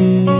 Música